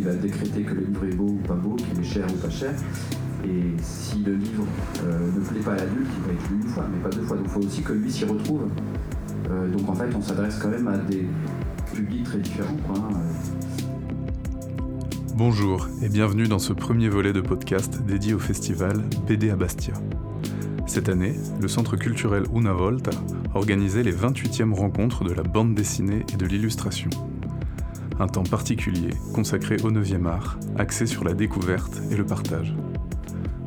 qui va décréter que le livre est beau ou pas beau, qu'il est cher ou pas cher. Et si le livre euh, ne plaît pas à l'adulte, il va être lu une fois, mais pas deux fois. Donc il faut aussi que lui s'y retrouve. Euh, donc en fait, on s'adresse quand même à des publics très différents. Hein. Bonjour et bienvenue dans ce premier volet de podcast dédié au festival BD à Bastia. Cette année, le Centre culturel Una Volta a organisé les 28e rencontres de la bande dessinée et de l'illustration. Un temps particulier consacré au 9e art, axé sur la découverte et le partage.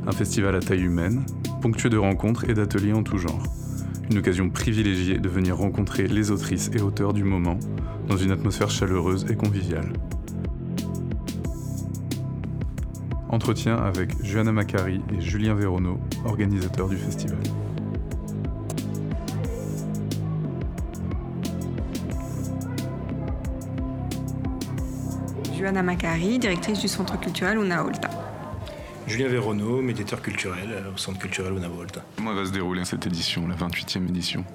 Un festival à taille humaine, ponctué de rencontres et d'ateliers en tout genre. Une occasion privilégiée de venir rencontrer les autrices et auteurs du moment dans une atmosphère chaleureuse et conviviale. Entretien avec Johanna Macari et Julien Véronneau, organisateurs du festival. Johanna Macari, directrice du Centre culturel Una Volta. Julien Véronneau, médiateur culturel au Centre culturel Una Volta. Comment va se dérouler cette édition, la 28e édition?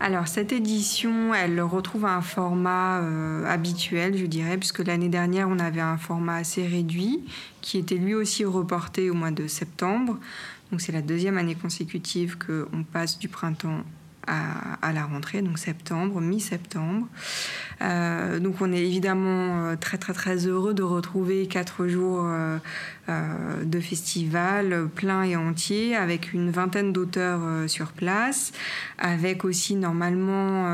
Alors cette édition, elle retrouve un format euh, habituel, je dirais, puisque l'année dernière, on avait un format assez réduit, qui était lui aussi reporté au mois de septembre. Donc c'est la deuxième année consécutive qu'on passe du printemps à, la rentrée, donc septembre, mi-septembre. Euh, donc on est évidemment euh, très très très heureux de retrouver quatre jours euh, de festival plein et entier avec une vingtaine d'auteurs sur place, avec aussi normalement,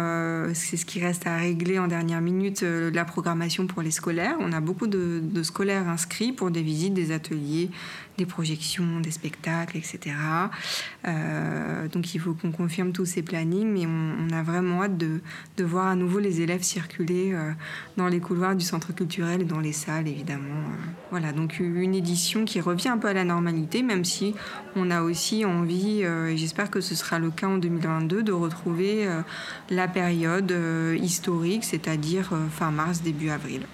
c'est ce qui reste à régler en dernière minute, la programmation pour les scolaires. On a beaucoup de, scolaires inscrits pour des visites, des ateliers, des projections, des spectacles, etc. Donc il faut qu'on confirme tous ces plannings, mais on, a vraiment hâte de, de, voir à nouveau les élèves circuler euh, dans les couloirs du centre culturel et dans les salles, évidemment. Euh, voilà, donc une édition qui revient un peu à la normalité, même si on a aussi envie, et j'espère que ce sera le cas en 2022, de retrouver la période historique, c'est-à-dire fin mars, début avril.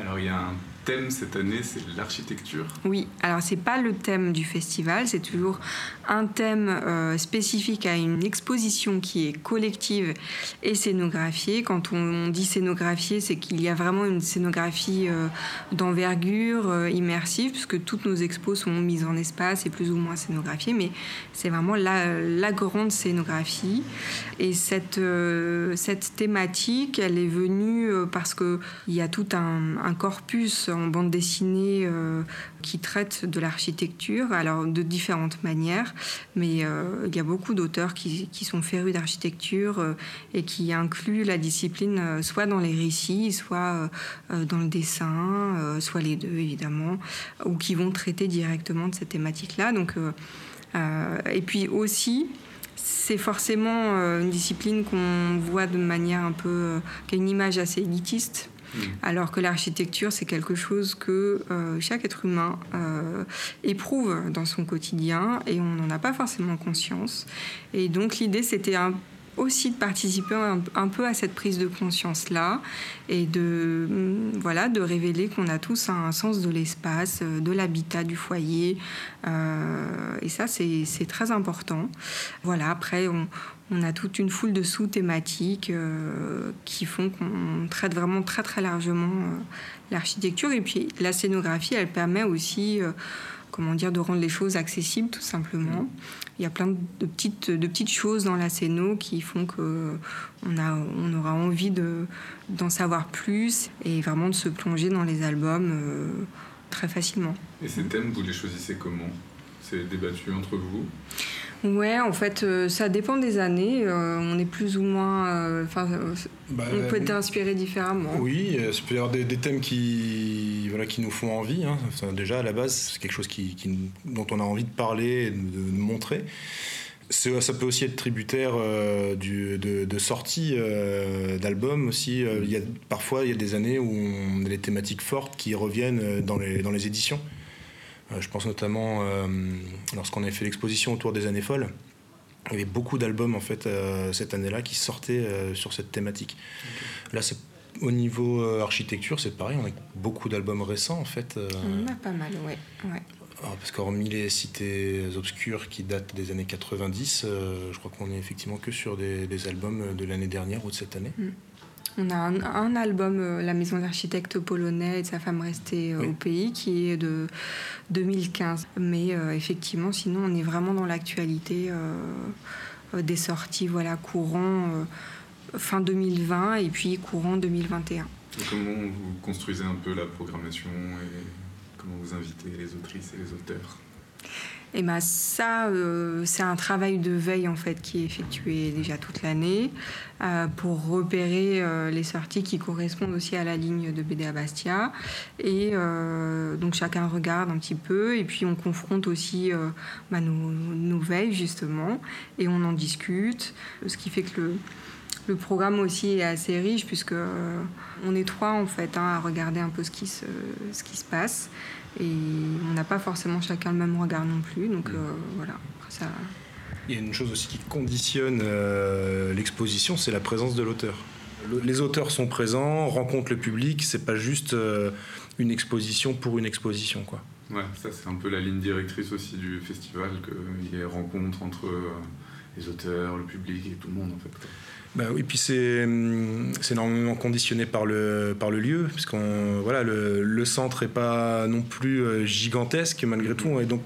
Alors il y a un thème cette année, c'est l'architecture. Oui, alors c'est pas le thème du festival, c'est toujours un thème euh, spécifique à une exposition qui est collective et scénographiée. Quand on dit scénographiée, c'est qu'il y a vraiment une scénographie euh, d'envergure euh, immersive, puisque toutes nos expos sont mises en espace et plus ou moins scénographiées, mais c'est vraiment la, grande scénographie. Et cette, cette thématique, elle est venue parce qu'il y a tout un, un corpus bande dessinée euh, qui traite de l'architecture, alors de différentes manières, mais euh, il y a beaucoup d'auteurs qui, sont férus d'architecture euh, et qui incluent la discipline soit dans les récits, soit dans le dessin, soit les deux évidemment, ou qui vont traiter directement de cette thématique-là. Donc, et puis aussi, c'est forcément une discipline qu'on voit de manière un peu, qui a une image assez élitiste Mm. Alors que l'architecture, c'est quelque chose que euh, chaque être humain euh, éprouve dans son quotidien et on n'en a pas forcément conscience. Et donc l'idée, c'était aussi de participer un, peu à cette prise de conscience là et de mm, voilà de révéler qu'on a tous un sens de l'espace euh, de l'habitat du foyer et ça c'est très important voilà après on, a toute une foule de sous-thématiques euh, qui font qu'on traite vraiment très très largement euh, l'architecture. Et puis la scénographie, elle permet aussi, euh, comment dire, de rendre les choses accessibles tout simplement. Il y a plein de petites, choses dans la scéno qui font qu'on on aura envie d'en savoir plus et vraiment de se plonger dans les albums très facilement. Et ces thèmes, vous les choisissez comment? C'est débattu entre vous? Ouais, en fait, euh, ça dépend des années. Euh, on est plus ou moins. Euh, enfin, bah, on peut être inspiré différemment. Oui, il peut y avoir des, thèmes qui, voilà, qui nous font envie. Hein. déjà, à la base, c'est quelque chose qui, dont on a envie de parler et de, montrer. Ça peut aussi être tributaire du, de, de sorties d'albums aussi. Il y a, parfois, il y a des années où on a des thématiques fortes qui reviennent dans les, dans les éditions. Euh, je pense notamment euh, lorsqu'on avait fait l'exposition autour des années folles. Il y avait beaucoup d'albums en fait euh, cette année-là qui sortaient sur cette thématique. Là, c'est au niveau architecture, c'est pareil. On a beaucoup d'albums récents en fait. On a pas mal, ouais. ah, parce qu'hormis les cités obscures qui datent des années 90, euh, je crois qu'on est effectivement que sur des, albums de l'année dernière ou de cette année. Mm. On a un, album, euh, La maison d'architecte polonais et de sa femme restée euh, au pays, qui est de 2015. Mais effectivement, sinon, on est vraiment dans l'actualité des sorties voilà, courant fin 2020 et puis courant 2021. comment vous construisez un peu la programmation et Comment vous invitez les autrices et les auteurs? Et eh ben ça, euh, c'est un travail de veille en fait qui est effectué déjà toute l'année euh, pour repérer euh, les sorties qui correspondent aussi à la ligne de BD à Bastia. Et donc chacun regarde un petit peu et puis on confronte aussi bah, nos, veilles justement et on en discute. Ce qui fait que le, programme aussi est assez riche puisque on est trois en fait hein, à regarder un peu ce qui se passe. Et on n'a pas forcément chacun le même regard non plus. Donc mm. euh, voilà, ça. Il y a une chose aussi qui conditionne euh, l'exposition, c'est la présence de l'auteur. les auteurs sont présents, rencontrent le public, c'est pas juste euh, une exposition pour une exposition. Quoi. Ouais, ça c'est un peu la ligne directrice aussi du festival, qu'il y ait rencontre entre les auteurs, le public tout le monde en fait. Bah oui, puis c'est énormément conditionné par le, par le lieu, parce qu'on voilà, le, le, centre n'est pas non plus euh, gigantesque malgré tout. Et donc,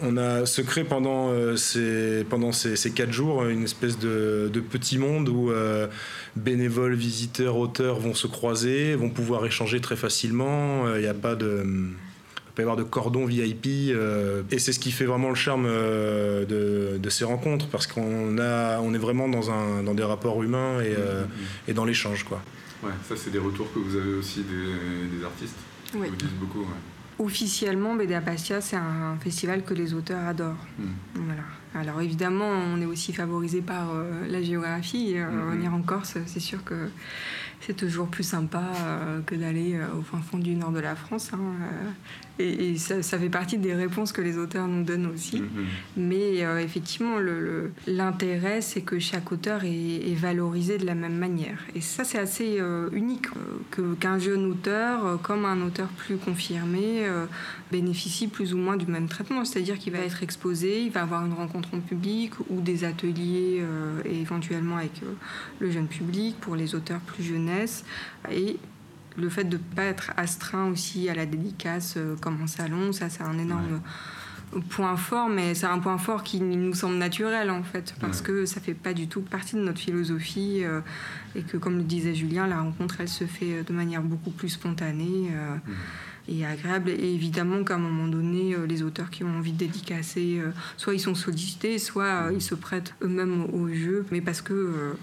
on a se crée pendant, euh, ces, pendant ces, quatre jours une espèce de, petit monde où euh, bénévoles, visiteurs, auteurs vont se croiser, vont pouvoir échanger très facilement. Il n'y a pas de il peut y avoir de cordons VIP. Euh, et c'est ce qui fait vraiment le charme euh, de, ces rencontres, parce qu'on a, on est vraiment dans, un, dans des rapports humains et, euh, mm-hmm. et dans l'échange. Quoi. Ouais, ça, c'est des retours que vous avez aussi des, des artistes oui. vous disent beaucoup. Officiellement, BD Bastia, c'est un festival que les auteurs adorent. Mm. Voilà. Alors évidemment, on est aussi favorisé par la géographie. Mm-hmm. Venir en Corse, c'est sûr que c'est toujours plus sympa que d'aller au fin fond du nord de la France. Hein, et, ça, fait partie des réponses que les auteurs nous donnent aussi. Mm-hmm. Mais euh, effectivement, l'intérêt, c'est que chaque auteur est, valorisé de la même manière. Et ça, c'est assez euh, unique euh, qu'un jeune auteur, comme un auteur plus confirmé, bénéficie plus ou moins du même traitement. C'est-à-dire qu'il va être exposé, il va avoir une rencontre en public ou des ateliers éventuellement avec le jeune public pour les auteurs plus jeunesse. Et le fait de ne pas être astreint aussi à la dédicace euh, comme en salon, ça c'est un énorme point fort, mais c'est un point fort qui nous semble naturel en fait, parce que ça fait pas du tout partie de notre philosophie euh, et que comme le disait Julien, la rencontre elle se fait euh, de manière beaucoup plus spontanée. Et agréable. Et évidemment qu'à un moment donné, les auteurs qui ont envie de dédicacer, soit ils sont sollicités, soit ils se prêtent eux-mêmes au jeu, mais parce que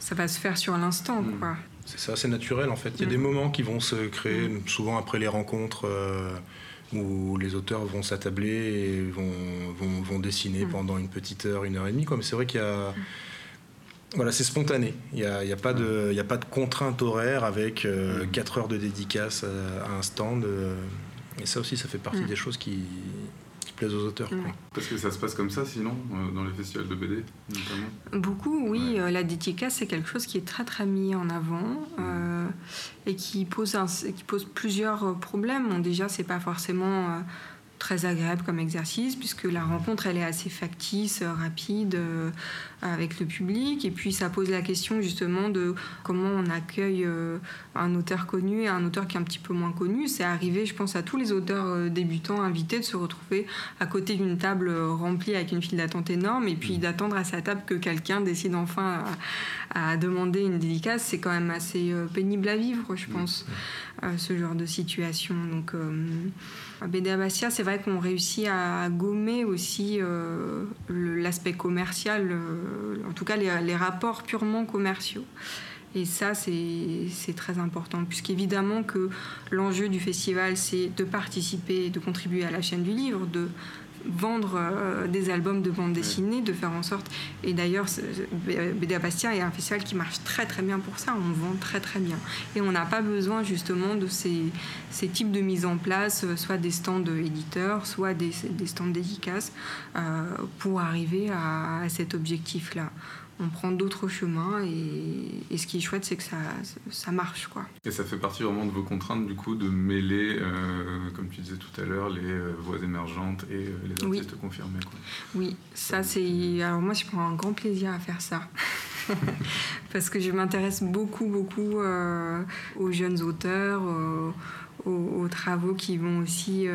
ça va se faire sur l'instant. quoi. C'est assez naturel en fait. Il y a des mm. moments qui vont se créer, mm. souvent après les rencontres, euh, où les auteurs vont s'attabler et vont, vont, vont dessiner mm. pendant une petite heure, une heure et demie. Quoi. Mais c'est vrai qu'il y a. Voilà, c'est spontané. Il n'y a, y a, pas de, a pas de contrainte horaire avec euh, 4 heures de dédicace à, un stand. Euh, et ça aussi, ça fait partie des choses qui, aux auteurs. Parce que ça se passe comme ça sinon, euh, dans les festivals de BD notamment Beaucoup, oui. Euh, la dédicace, c'est quelque chose qui est très très mis en avant euh, et qui pose, qui pose plusieurs problèmes. Bon, déjà, c'est pas forcément très agréable comme exercice puisque la rencontre elle est assez factice, rapide euh, avec le public et puis ça pose la question justement de comment on accueille euh, un auteur connu et un auteur qui est un petit peu moins connu. C'est arrivé je pense à tous les auteurs euh, débutants invités de se retrouver à côté d'une table remplie avec une file d'attente énorme et puis mmh. d'attendre à sa table que quelqu'un décide enfin à, demander une dédicace. C'est quand même assez pénible à vivre je mmh. pense ce genre de situation. Donc à BD Bastia, c'est vrai qu'on réussit à gommer aussi euh, l'aspect commercial, euh, en tout cas les, rapports purement commerciaux. Et ça, c'est très important, puisqu'évidemment que l'enjeu du festival, c'est de participer, de contribuer à la chaîne du livre, de vendre euh, des albums de bande dessinée, de faire en sorte. Et d'ailleurs, BD Bastia est un festival qui marche très très bien pour ça. On vend très très bien. Et on n'a pas besoin justement de ces, ces, types de mise en place, euh, soit des stands éditeurs, soit des, des stands dédicaces, euh, pour arriver à, cet objectif-là. On prend d'autres chemins et, ce qui est chouette c'est que ça, ça marche quoi. Et ça fait partie vraiment de vos contraintes du coup de mêler, euh, comme tu disais tout à l'heure, les euh, voix émergentes et euh, les artistes confirmés. Quoi. Oui, ça c'est. Alors moi je prends un grand plaisir à faire ça. Parce que je m'intéresse beaucoup, beaucoup aux jeunes auteurs, aux, travaux qui vont aussi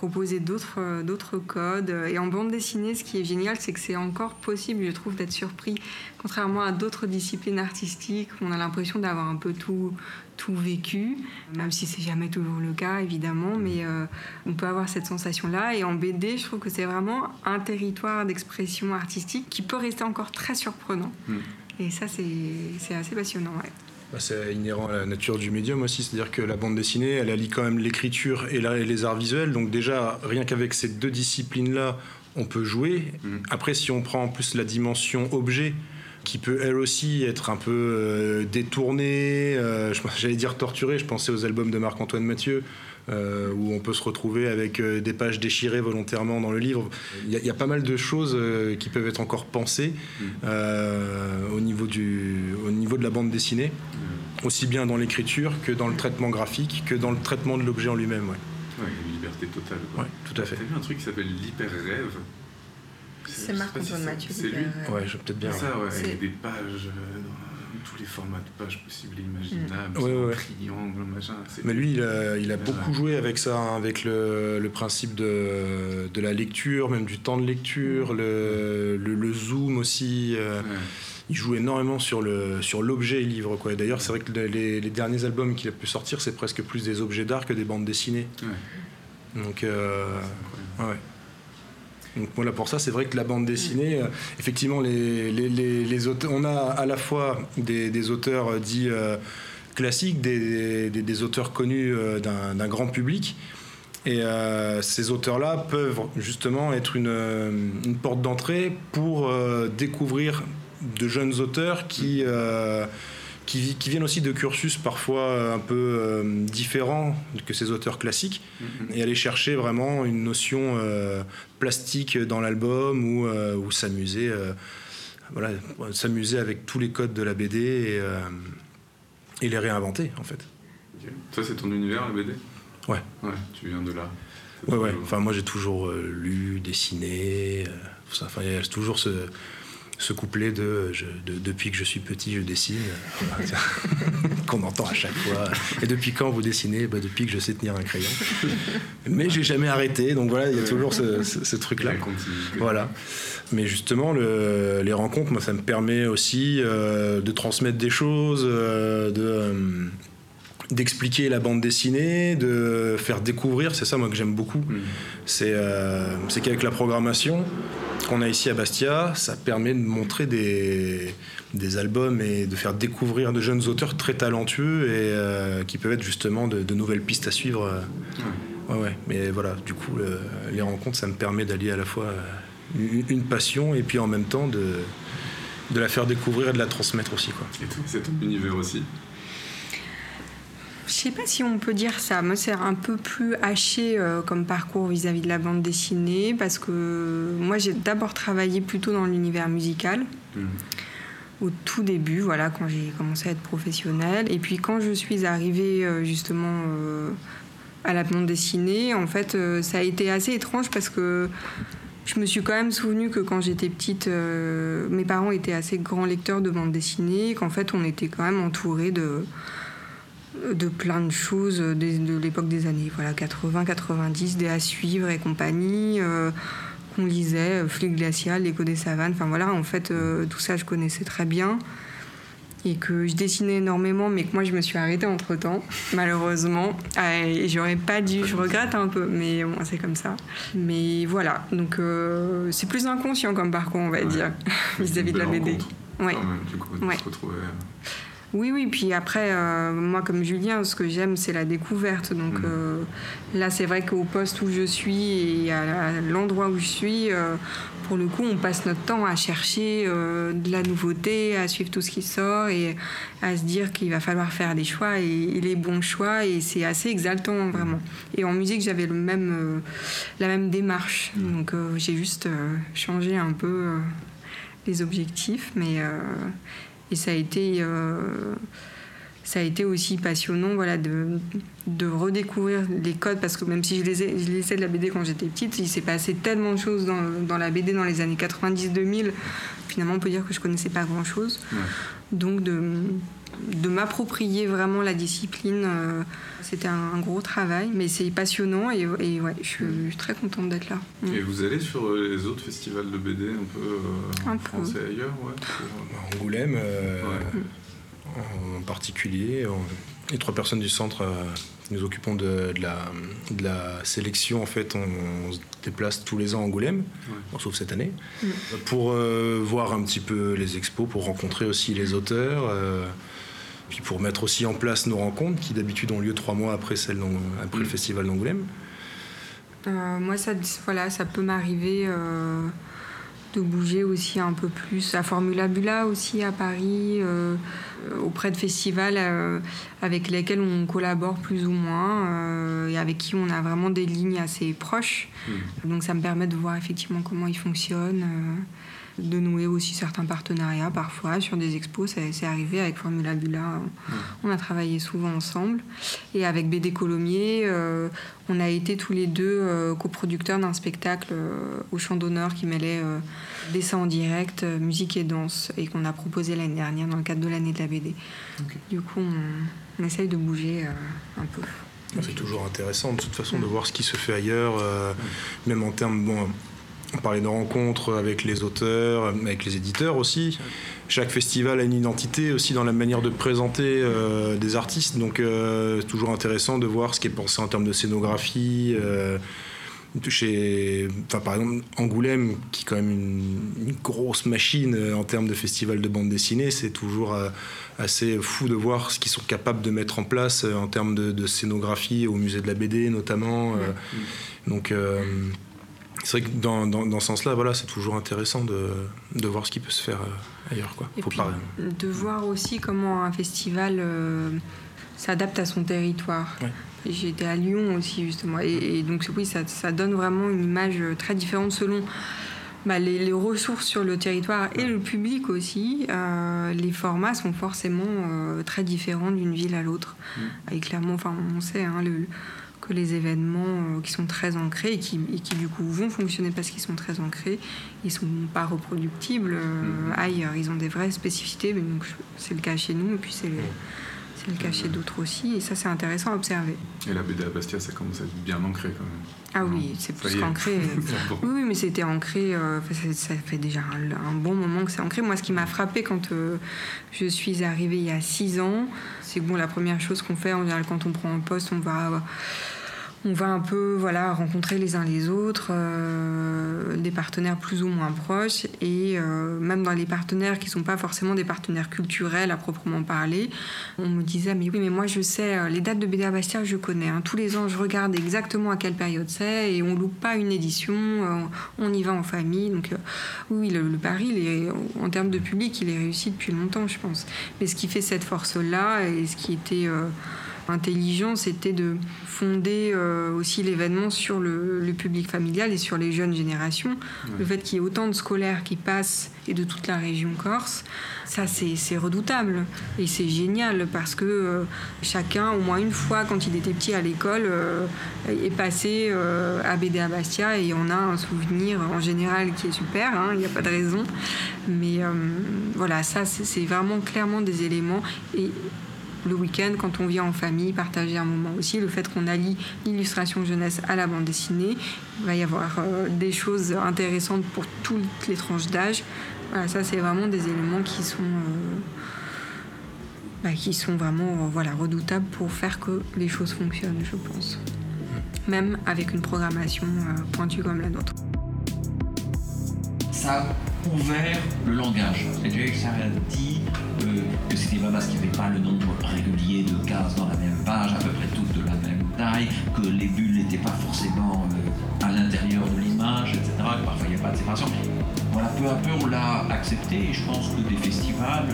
proposer d'autres euh, d'autres codes. Et en bande dessinée, ce qui est génial, c'est que c'est encore possible, je trouve, d'être surpris. Contrairement à d'autres disciplines artistiques, on a l'impression d'avoir un peu tout, tout vécu, même si c'est jamais toujours le cas, évidemment, mais euh, on peut avoir cette sensation-là. Et en BD, je trouve que c'est vraiment un territoire d'expression artistique qui peut rester encore très surprenant. Mm. Et ça, c'est assez passionnant. Ouais. Bah, c'est inhérent à la nature du médium aussi, c'est-à-dire que la bande dessinée, elle allie quand même l'écriture et, les arts visuels. Donc déjà, rien qu'avec ces deux disciplines-là, on peut jouer. Mm. Après, si on prend en plus la dimension objet, qui peut elle aussi être un peu euh, détournée, euh, j'allais dire torturée, je pensais aux albums de Marc-Antoine Mathieu, euh, où on peut se retrouver avec des pages déchirées volontairement dans le livre. Il y, a pas mal de choses qui peuvent être encore pensées au, niveau du, au niveau de la bande dessinée aussi bien dans l'écriture que dans le traitement graphique, que dans le traitement de l'objet en lui-même. Ouais. ouais, une liberté totale. Ouais, tout à fait. T'as vu un truc qui s'appelle l'hyper-rêve C'est Marc-Antoine Mathieu. C'est lui Ouais, je peut-être bien. ça, ouais, avec des pages euh, dans tous les formats de pages possibles et imaginables, mm. ouais, triangle, machin. Mais lui, il a, il a beaucoup joué avec ça, hein, avec le, le, principe de, de la lecture, même du temps de lecture, mm. le, le, zoom aussi. Euh, il joue énormément sur le sur l'objet livre quoi. D'ailleurs, c'est vrai que les, derniers albums qu'il a pu sortir, c'est presque plus des objets d'art que des bandes dessinées. Donc, euh, ouais. Donc voilà, pour ça, c'est vrai que la bande dessinée, euh, effectivement, les, les, les, auteurs, on a à la fois des, auteurs euh, dits classiques, des, des, auteurs connus d'un grand public. Et ces auteurs-là peuvent justement être une, une porte d'entrée pour découvrir de jeunes auteurs qui, euh, qui, viennent aussi de cursus parfois un peu euh, différents que ces auteurs classiques, mm-hmm. et aller chercher vraiment une notion euh, plastique dans l'album ou, ou s'amuser voilà, s'amuser avec tous les codes de la BD et, et les réinventer en fait. Ça c'est ton univers la BD Ouais. Ouais, tu viens de là. Ouais, ouais. Enfin, moi j'ai toujours lu, dessiné. Enfin, il y a toujours ce, ce couplet de, depuis que je suis petit, je dessine, qu'on entend à chaque fois. Et depuis quand vous dessinez? Bah, Depuis que je sais tenir un crayon. Mais j'ai jamais arrêté, donc voilà, il y a toujours ce, truc-là. Voilà. Mais justement, les rencontres, moi, ça me permet aussi euh, de transmettre des choses, euh, de. Euh, d'expliquer la bande dessinée, de faire découvrir, c'est ça moi que j'aime beaucoup. Mm. C'est qu'avec la programmation, qu'on a ici à Bastia, ça permet de montrer des, des albums et de faire découvrir de jeunes auteurs très talentueux et euh, qui peuvent être justement de, nouvelles pistes à suivre. Ouais. ouais, Mais voilà, du coup, les rencontres, ça me permet d'allier à la fois euh, une, passion et puis en même temps de, de la faire découvrir et de la transmettre aussi. Quoi. Et tout, c'est ton univers aussi sais pas si on peut dire ça. Moi, c'est un peu plus haché euh, comme parcours vis-à-vis de la bande dessinée parce que moi, j'ai d'abord travaillé plutôt dans l'univers musical. Mmh. Au tout début, voilà, quand j'ai commencé à être professionnelle. Et puis quand je suis arrivée euh, justement euh, à la bande dessinée, en fait, ça a été assez étrange parce que je me suis quand même souvenu que quand j'étais petite, mes parents étaient assez grands lecteurs de bande dessinée, qu'en fait, on était quand même entouré de de plein de choses de, l'époque des années voilà 80, 90, des à suivre et compagnie. Euh, qu'on lisait, euh, Flux glacial, l'écho des savanes. Enfin voilà, en fait, euh, tout ça, je connaissais très bien. Et que je dessinais énormément, mais que moi, je me suis arrêtée entre temps, malheureusement. Et j'aurais pas dû, je regrette un peu, mais bon, c'est comme ça. Mais voilà, donc c'est plus inconscient comme parcours, on va dire, vis-à-vis de la BD. Ouais. du coup, ouais. se retrouver oui, oui. Puis après, euh, moi, comme Julien, ce que j'aime, c'est la découverte. Donc mm. euh, là, c'est vrai qu'au poste où je suis et à l'endroit où je suis, euh, pour le coup, on passe notre temps à chercher de la nouveauté, à suivre tout ce qui sort et à se dire qu'il va falloir faire des choix et, les bons choix. Et c'est assez exaltant, vraiment. Et en musique, j'avais le même, la même démarche. Mm. Donc j'ai juste changé un peu les objectifs, mais et ça a été ça a été aussi passionnant voilà, de, redécouvrir les codes, parce que même si je lisais de la BD quand j'étais petite, il s'est passé tellement de choses dans, dans, la BD dans les années 90-2000, finalement on peut dire que je connaissais pas grand-chose. Donc de, de m'approprier vraiment la discipline, euh, c'était un, gros travail, mais c'est passionnant et, et ouais, je suis, très contente d'être là. Et vous allez sur euh, les autres festivals de BD un peu euh, en France et ailleurs ouais, Angoulême en particulier. Les trois personnes du centre euh, nous occupons de, la, de, la, sélection. En fait, on, se déplace tous les ans à Angoulême, sauf cette année, mm. pour euh, voir un petit peu les expos, pour rencontrer aussi les auteurs. Euh, puis pour mettre aussi en place nos rencontres qui d'habitude ont lieu trois mois après, celle après le mm. festival d'Angoulême. moi, ça, voilà, ça peut m'arriver de bouger aussi un peu plus à Formula Bula aussi à Paris, euh, auprès de festivals euh, avec lesquels on collabore plus ou moins euh, et avec qui on a vraiment des lignes assez proches. Mmh. Donc ça me permet de voir effectivement comment ils fonctionnent de nouer aussi certains partenariats parfois sur des expos. C'est arrivé avec Formula Bula. On a travaillé souvent ensemble. Et avec BD Colomier, euh, on a été tous les deux euh, coproducteurs d'un spectacle euh, au Champ d'honneur qui mêlait dessin en direct, musique et danse, et qu'on a proposé l'année dernière dans le cadre de l'année de la BD. Du coup, on, essaye de bouger un peu. C'est toujours intéressant de toute façon de voir ce qui se fait ailleurs, même en termes bon, on parlait de rencontres avec les auteurs, avec les éditeurs aussi. Chaque festival a une identité aussi dans la manière de présenter euh, des artistes. Donc euh, c'est toujours intéressant de voir ce qui est pensé en termes de scénographie. Euh, chez, enfin, par exemple, Angoulême, qui est quand même une, grosse machine en termes de festival de bande dessinée, c'est toujours assez fou de voir ce qu'ils sont capables de mettre en place en termes de, scénographie au musée de la BD notamment. donc c'est vrai que dans, dans, ce sens-là, voilà, c'est toujours intéressant de, de, voir ce qui peut se faire euh, ailleurs. Quoi. Et de voir aussi comment un festival euh, s'adapte à son territoire. J'étais à Lyon aussi, justement. Et, donc, oui, ça, ça, donne vraiment une image très différente selon bah, les, ressources sur le territoire et le public aussi. Euh, les formats sont forcément très différents d'une ville à l'autre. Mm. Et clairement, enfin, on sait, hein, le les événements euh, qui sont très ancrés et qui, qui du coup vont fonctionner parce qu'ils sont très ancrés, ils sont pas reproductibles euh, mhm. ailleurs. Ils ont des vraies spécificités, mais donc c'est le cas chez nous et puis c'est c'est le cas chez d'autres aussi, et ça c'est intéressant à observer. Et la BD à Bastia, ça commence à être bien ancré quand même. Ah oui, c'est plus qu'ancré. oui, oui, mais c'était ancré, euh, ça fait déjà un, bon moment que c'est ancré. Moi, ce qui m'a frappé quand je suis arrivée il y a six ans, c'est que bon, la première chose qu'on fait en général quand on prend un poste, on va on va un peu voilà rencontrer les uns les autres euh, des partenaires plus ou moins proches et euh, même dans les partenaires qui sont pas forcément des partenaires culturels à proprement parler on me disait mais oui mais moi je sais euh, les dates de BD Bastia je connais hein. tous les ans je regarde exactement à quelle période c'est et on loupe pas une édition on y va en famille donc oui le, le pari est, en termes de public il est réussi depuis longtemps je pense mais ce qui fait cette force là et ce qui était intelligent, c'était de fonder euh, aussi l'événement sur le, public familial et sur les jeunes générations. Le fait qu'il y ait autant de scolaires qui passent et de toute la région corse, ça c'est redoutable et c'est génial parce que euh, chacun, au moins une fois quand il était petit à l'école, euh, est passé à BD à Bastia et on a un souvenir en général qui est super, hein, il n'y a pas de raison. Mais voilà, ça c'est vraiment clairement des éléments et le week-end, quand on vient en famille, partager un moment aussi. Le fait qu'on allie l'illustration jeunesse à la bande dessinée, il va y avoir euh, des choses intéressantes pour toutes les tranches d'âge. Ça, c'est vraiment des éléments qui sont, euh, bah, qui sont vraiment euh, voilà, redoutables pour faire que les choses fonctionnent, je pense. Même avec une programmation pointue comme la nôtre. Ça a ouvert le langage. C'est-à-dire que ça a dit que c'était pas parce qu'il n'y avait pas le nombre régulier de cases dans la même page, à peu près toutes de la même taille, que les bulles n'étaient pas forcément euh, à l'intérieur de l'image, etc., que parfois il n'y a pas de séparation. Voilà, peu à peu on l'a accepté et je pense que des festivals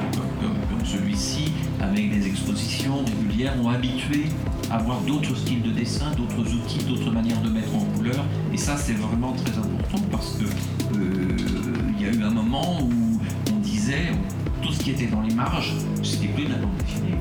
comme, celui-ci, avec des expositions régulières, ont habitué à voir d'autres styles de dessin, d'autres outils, d'autres manières de mettre en couleur. Et ça, c'est vraiment très important parce que euh, il y a eu un moment où tout ce qui était dans les marges, c'était plus d'un défini.